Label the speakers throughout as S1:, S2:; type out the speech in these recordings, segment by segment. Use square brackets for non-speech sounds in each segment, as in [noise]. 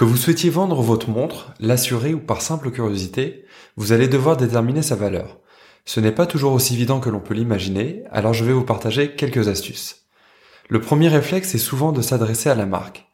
S1: Que vous souhaitiez vendre votre montre, l'assurer ou par simple curiosité, vous allez devoir déterminer sa valeur. Ce n'est pas toujours aussi évident que l'on peut l'imaginer, alors je vais vous partager quelques astuces. Le premier réflexe est souvent de s'adresser à la marque.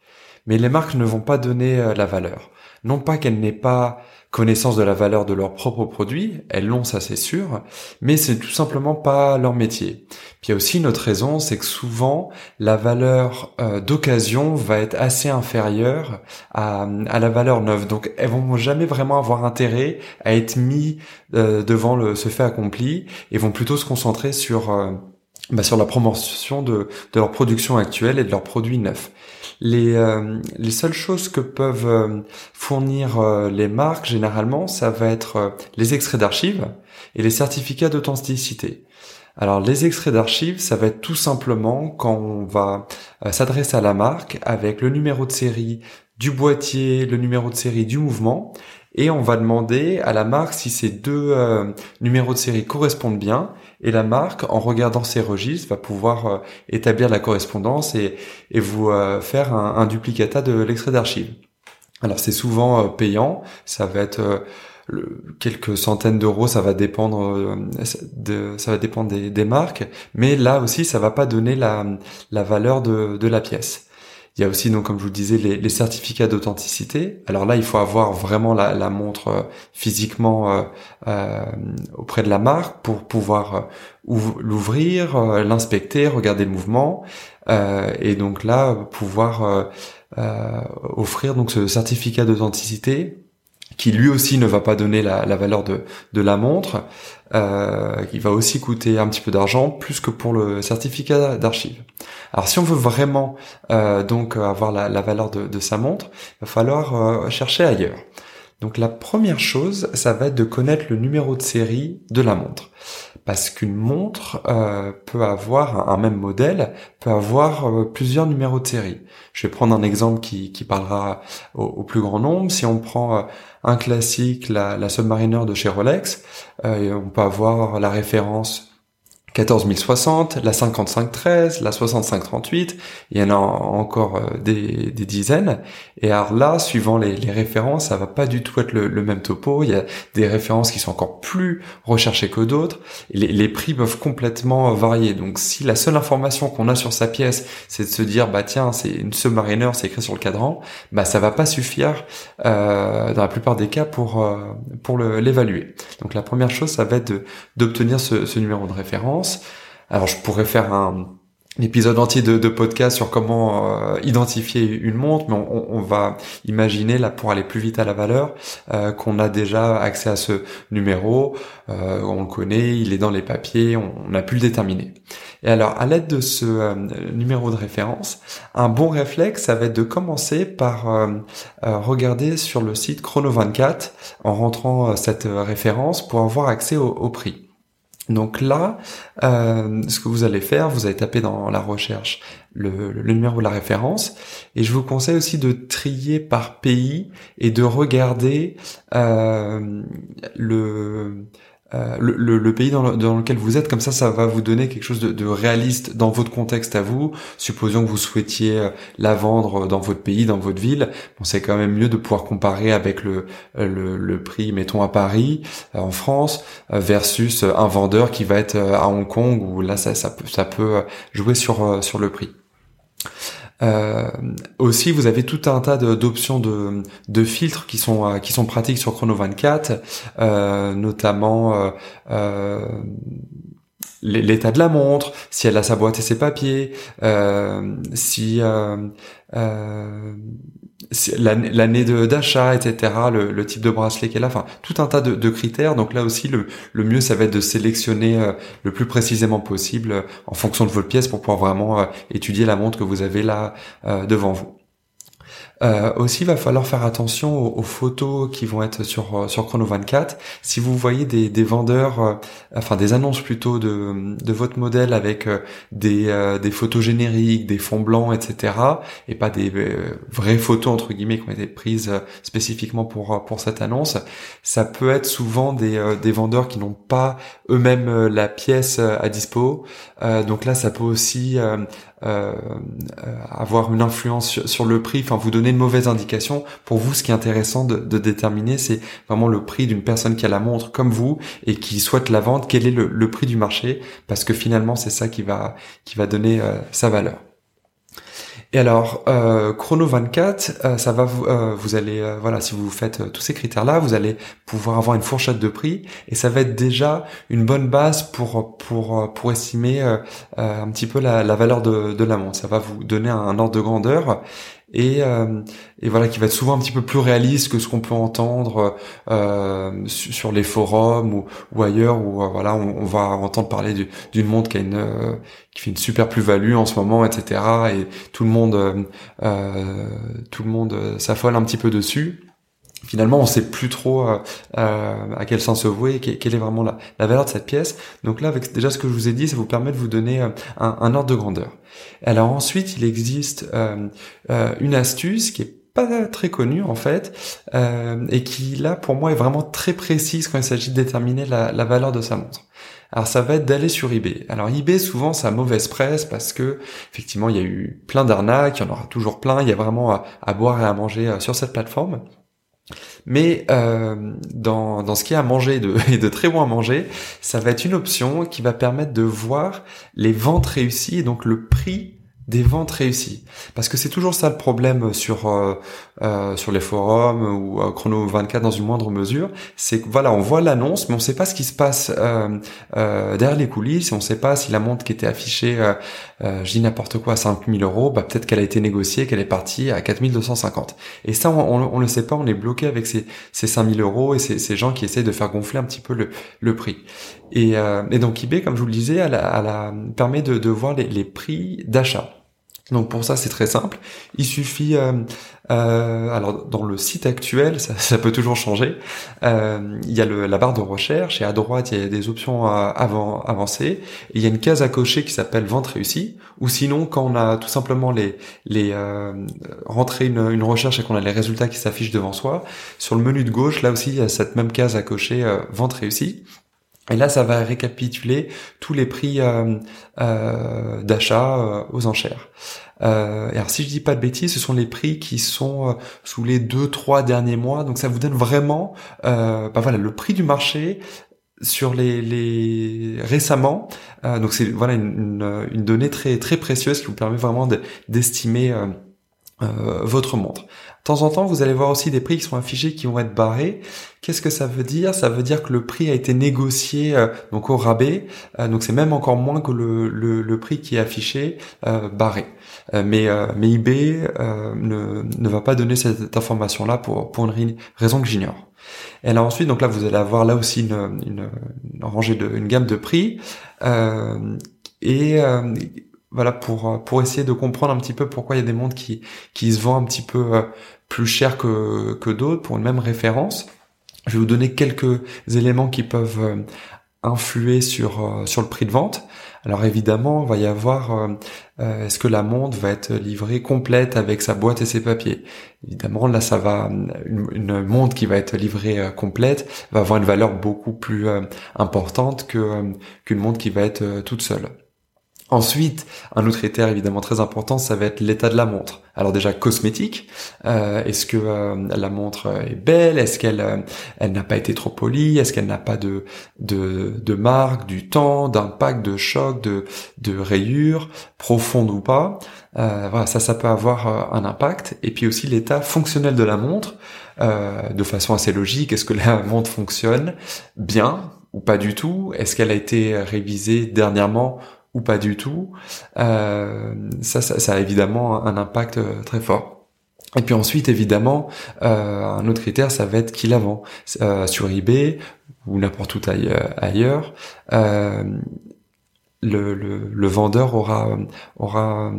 S1: Mais les marques ne vont pas donner euh, la valeur. Non pas qu'elles n'aient pas connaissance de la valeur de leurs propres produits, elles l'ont, ça c'est sûr, mais c'est tout simplement pas leur métier. Il y a aussi une autre raison, c'est que souvent la valeur euh, d'occasion va être assez inférieure à, la valeur neuve. Donc elles vont jamais vraiment avoir intérêt à être mis euh, devant le, ce fait accompli et vont plutôt se concentrer sur bah, sur la promotion de, leur production actuelle et de leurs produits neufs. Les, euh, les seules choses que peuvent euh, fournir euh, les marques, généralement, ça va être les extraits d'archives et les certificats d'authenticité. Alors les extraits d'archives, ça va être tout simplement quand on va s'adresser à la marque avec le numéro de série du boîtier, le numéro de série du mouvement, et on va demander à la marque si ces deux numéros de série correspondent bien et la marque, en regardant ces registres, va pouvoir euh, établir la correspondance et, vous euh, faire un, un, duplicata de l'extrait d'archives. Alors c'est souvent euh, payant, ça va être quelques centaines d'euros, ça va dépendre de, ça va dépendre des, marques, mais là aussi ça va pas donner la, la valeur de, de la pièce. Il y a aussi, donc, comme je vous le disais, les, les certificats d'authenticité. Alors là, il faut avoir vraiment la, la montre euh, physiquement euh, euh, auprès de la marque pour pouvoir euh, l'ouvrir, l'inspecter, regarder le mouvement, et donc là pouvoir offrir donc ce certificat d'authenticité qui lui aussi ne va pas donner la, valeur de, de la montre, euh, va aussi coûter un petit peu d'argent, plus que pour le certificat d'archive. Alors si on veut vraiment euh, donc avoir la, la valeur de, de, sa montre, il va falloir euh, chercher ailleurs. Donc la première chose, ça va être de connaître le numéro de série de la montre. Parce qu'une montre euh, peut avoir, un, même modèle, peut avoir euh, plusieurs numéros de série. Je vais prendre un exemple qui, parlera au, plus grand nombre. Si on prend euh, un classique, la, la Submariner de chez Rolex, on peut avoir la référence 14060, la 5513, la 6538, il y en a encore euh, des, dizaines. Et alors là, suivant les, références, ça va pas du tout être le, même topo. Il y a des références qui sont encore plus recherchées que d'autres. Les, prix peuvent complètement varier. Donc si la seule information qu'on a sur sa pièce, c'est de se dire bah tiens c'est une Submariner, c'est écrit sur le cadran, bah ça va pas suffire euh, dans la plupart des cas pour euh, pour l'évaluer. Donc la première chose, ça va être d'obtenir ce, ce numéro de référence. Alors je pourrais faire un, épisode entier de, podcast sur comment euh, identifier une montre, mais on, va imaginer là pour aller plus vite à la valeur euh, qu'on a déjà accès à ce numéro, euh, on le connaît, il est dans les papiers, on, a pu le déterminer. Et alors à l'aide de ce numéro de référence, un bon réflexe, ça va être de commencer par regarder sur le site Chrono24 en rentrant cette référence pour avoir accès au prix. Donc là, euh, ce que vous allez faire, vous allez taper dans la recherche le, numéro de la référence, et je vous conseille aussi de trier par pays et de regarder euh, le euh, le, le, pays dans, dans, lequel vous êtes, comme ça, ça va vous donner quelque chose de, de réaliste dans votre contexte à vous. Supposons que vous souhaitiez euh, la vendre dans votre pays, dans votre ville, bon, c'est quand même mieux de pouvoir comparer avec le, le, le prix, mettons à Paris, euh, en France, versus un vendeur qui va être à Hong Kong, où là, ça, ça, peut, ça peut jouer sur, sur le prix. Euh, aussi, vous avez tout un tas d'options de, de, filtres qui sont euh, qui sont pratiques sur Chrono 24, euh, notamment euh, l'état de la montre, si elle a sa boîte et ses papiers, si l'année d'achat, etc., le, type de bracelet qu'elle a, enfin tout un tas de, critères. Donc là aussi, le, le, mieux, ça va être de sélectionner euh, le plus précisément possible euh, en fonction de votre pièce pour pouvoir vraiment euh, étudier la montre que vous avez là devant vous. Euh, aussi, il va falloir faire attention aux, photos qui vont être sur euh, sur Chrono 24. Si vous voyez des, des vendeurs, euh, enfin des annonces plutôt de, de votre modèle avec des, des photos génériques, des fonds blancs, etc., et pas des vraies photos entre guillemets qui ont été prises spécifiquement pour pour cette annonce, ça peut être souvent des, des vendeurs qui n'ont pas eux-mêmes la pièce à dispo. donc là, ça peut aussi euh, euh, avoir une influence sur, le prix, enfin vous donner une mauvaise indication. Pour vous, ce qui est intéressant de, déterminer, c'est vraiment le prix d'une personne qui a la montre comme vous et qui souhaite la vendre. Quel est le, prix du marché? Parce que finalement, c'est ça qui va qui va donner euh, sa valeur. Et alors, euh, Chrono 24, euh, ça va vous, vous allez, voilà, si vous faites tous ces critères-là, vous allez pouvoir avoir une fourchette de prix, et ça va être déjà une bonne base pour pour estimer un petit peu la, valeur de, de la montre. Ça va vous donner un ordre de grandeur, et, euh, et voilà qui va être souvent un petit peu plus réaliste que ce qu'on peut entendre euh, sur les forums ou, ou ailleurs où euh, voilà on, va entendre parler d'une montre qui a une euh, qui fait une super plus-value en ce moment etc et tout le monde euh, tout le monde s'affole un petit peu dessus finalement on sait plus trop euh, euh, à quel sens se vouer, quelle est vraiment la, valeur de cette pièce. Donc là, avec déjà ce que je vous ai dit, ça vous permet de vous donner euh, un, ordre de grandeur. Alors ensuite, il existe une astuce qui est pas très connue en fait et qui là pour moi est vraiment très précise quand il s'agit de déterminer la, valeur de sa montre. Alors ça va être d'aller sur eBay. Alors eBay souvent ça a mauvaise presse parce que effectivement il y a eu plein d'arnaques, il y en aura toujours plein, il y a vraiment à boire et à manger sur cette plateforme. Mais euh, dans, dans ce qui est à manger de, [laughs] et de très bon à manger, ça va être une option qui va permettre de voir les ventes réussies et donc le prix des ventes réussies. Parce que c'est toujours ça le problème sur euh, euh, sur les forums ou euh, Chrono 24 dans une moindre mesure, c'est que voilà, on voit l'annonce, mais on ne sait pas ce qui se passe derrière les coulisses, on ne sait pas si la montre qui était affichée, je dis n'importe quoi, à 5000 euros, bah peut-être qu'elle a été négociée, qu'elle est partie à 4250. Et ça, on, on, le sait pas, on est bloqué avec ces, ces 5000 euros et ces, ces gens qui essayent de faire gonfler un petit peu le, le prix. Et, donc eBay, comme je vous le disais, elle, elle, permet de, voir les prix d'achat. Donc pour ça c'est très simple. Il suffit, euh, euh, alors dans le site actuel, ça, [laughs] peut toujours changer. Euh, il y a la barre de recherche et à droite il y a des options avant, avancées. Il y a une case à cocher qui s'appelle vente réussie. Ou sinon quand on a tout simplement les les rentré une, une, recherche et qu'on a les résultats qui s'affichent devant soi, sur le menu de gauche là aussi il y a cette même case à cocher vente réussie. Et là, ça va récapituler tous les prix euh, euh, d'achat euh, aux enchères. Alors, si je dis pas de bêtises, ce sont les prix qui sont sous les deux, trois derniers mois. Donc, ça vous donne vraiment, bah voilà, le prix du marché sur les, les récemment. donc, c'est voilà une, une, donnée très très précieuse qui vous permet vraiment d'estimer votre montre temps en temps, vous allez voir aussi des prix qui sont affichés qui vont être barrés. Qu'est-ce que ça veut dire? Ça veut dire que le prix a été négocié euh, donc au rabais, euh, donc c'est même encore moins que le, le, prix qui est affiché euh, barré. mais mais eBay ne, ne va pas donner cette information-là pour pour une raison que j'ignore. Et alors ensuite, donc là, vous allez avoir là aussi une, une, rangée de une gamme de prix et voilà pour pour essayer de comprendre un petit peu pourquoi il y a des montres qui qui se vendent un petit peu plus cher que, que d'autres pour une même référence. Je vais vous donner quelques éléments qui peuvent euh, influer sur euh, sur le prix de vente. Alors évidemment, il va y avoir euh, est-ce que la montre va être livrée complète avec sa boîte et ses papiers? Évidemment, là, ça va une, une montre qui va être livrée complète va avoir une valeur beaucoup plus importante que qu'une montre qui va être toute seule. Ensuite, un autre critère évidemment très important, ça va être l'état de la montre. Alors déjà cosmétique, euh, est-ce que euh, la montre est belle? Est-ce qu'elle euh, elle n'a pas été trop polie? Est-ce qu'elle n'a pas de, de de marque, du temps, d'impact, de choc, de de rayures, profonde ou pas? Voilà, ça ça peut avoir un impact. Et puis aussi l'état fonctionnel de la montre, de façon assez logique. Est-ce que la [laughs] montre fonctionne bien ou pas du tout? Est-ce qu'elle a été révisée dernièrement ou pas du tout, euh, ça, ça, a évidemment un impact euh, très fort. Et puis ensuite, évidemment, euh, un autre critère, ça va être qui la vend. sur eBay ou n'importe où ailleurs, le, le, le, vendeur aura, aura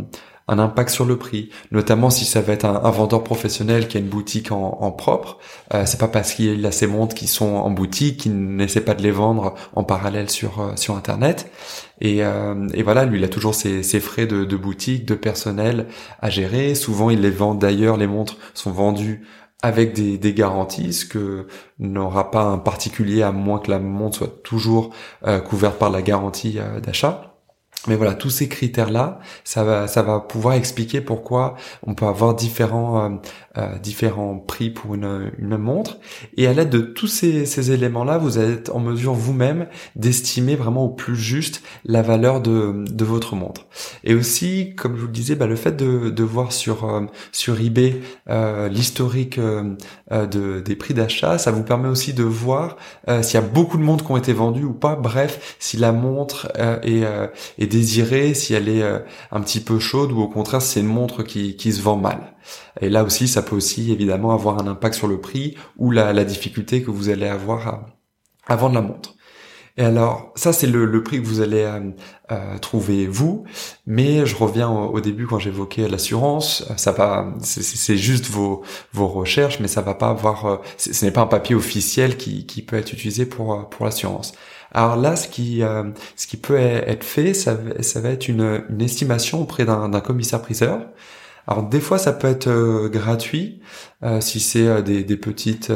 S1: un impact sur le prix, notamment si ça va être un, vendeur professionnel qui a une boutique en, propre. Euh, c'est pas parce qu'il a ses montres qui sont en boutique qu'il n'essaie pas de les vendre en parallèle sur euh, sur internet. Et, euh, et, voilà, lui, il a toujours ses, ses frais de, boutique, de personnel à gérer. Souvent, il les vend d'ailleurs. Les montres sont vendues avec des, des, garanties, ce que n'aura pas un particulier à moins que la montre soit toujours euh, couverte par la garantie euh, d'achat. Mais voilà, tous ces critères-là, ça va, ça va pouvoir expliquer pourquoi on peut avoir différents, euh, euh, différents prix pour une, une, même montre. Et à l'aide de tous ces, ces éléments-là, vous êtes en mesure vous-même d'estimer vraiment au plus juste la valeur de, de votre montre. Et aussi, comme je vous le disais, bah, le fait de, de voir sur, euh, sur eBay l'historique de, des prix d'achat, ça vous permet aussi de voir s'il y a beaucoup de montres qui ont été vendues ou pas. Bref, si la montre est, est désirer si elle est euh, un petit peu chaude ou au contraire si c'est une montre qui, qui se vend mal. Et là aussi, ça peut aussi évidemment avoir un impact sur le prix ou la, la difficulté que vous allez avoir à, vendre la montre. Et alors, ça c'est le, le, prix que vous allez euh, euh, trouver vous, mais je reviens au, début quand j'évoquais l'assurance, ça va, c'est juste vos vos recherches, mais ça va pas avoir, ce n'est pas un papier officiel qui, qui peut être utilisé pour pour l'assurance. Alors là, ce qui, euh, ce qui peut être fait, ça, ça va être une, une estimation auprès d'un commissaire-priseur. Alors des fois, ça peut être euh, gratuit euh, si c'est des, des, petites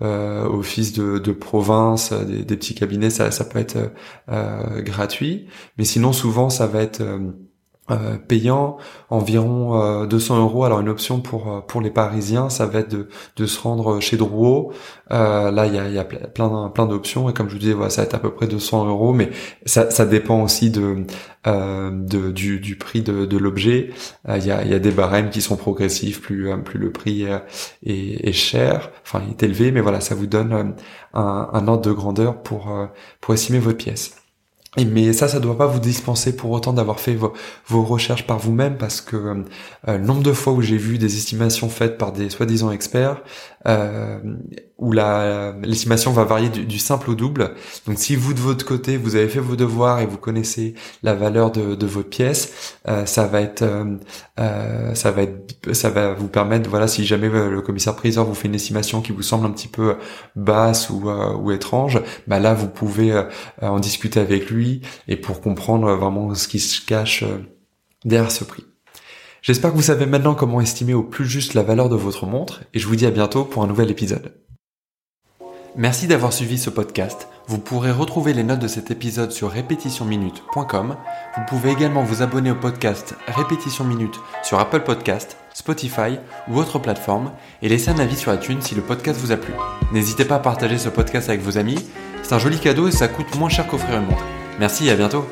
S1: offices de, de province, des, des, petits cabinets, ça, ça peut être gratuit. Mais sinon, souvent, ça va être euh, payant environ 200 euh, euros. Alors une option pour euh, pour les Parisiens, ça va être de, de se rendre chez Drouot. là, il y a, y a plein plein d'options et comme je vous disais, voilà, ça va être à peu près 200 euros, mais ça, ça dépend aussi de, de du, prix de, de l'objet. Il y, a, y a des barèmes qui sont progressifs, plus plus le prix est, est, cher, enfin il est élevé, mais voilà, ça vous donne un, un ordre de grandeur pour pour estimer votre pièce mais ça, ça doit pas vous dispenser pour autant d'avoir fait vos, vos, recherches par vous-même parce que euh, le nombre de fois où j'ai vu des estimations faites par des soi-disant experts, euh, où l'estimation va varier du, simple au double. Donc si vous de votre côté vous avez fait vos devoirs et vous connaissez la valeur de, de votre pièce, euh, ça va être euh, euh ça va être ça va vous permettre voilà si jamais euh, le commissaire priseur vous fait une estimation qui vous semble un petit peu basse ou, ou étrange, bah là vous pouvez en discuter avec et pour comprendre vraiment ce qui se cache derrière ce prix. J'espère que vous savez maintenant comment estimer au plus juste la valeur de votre montre et je vous dis à bientôt pour un nouvel épisode. Merci d'avoir suivi ce podcast. Vous pourrez retrouver les notes de cet épisode sur répétitionminute.com. Vous pouvez également vous abonner au podcast Répétition Minute sur Apple Podcast, Spotify ou autre plateforme et laisser un avis sur iTunes si le podcast vous a plu. N'hésitez pas à partager ce podcast avec vos amis. C'est un joli cadeau et ça coûte moins cher qu'offrir une montre. Merci à bientôt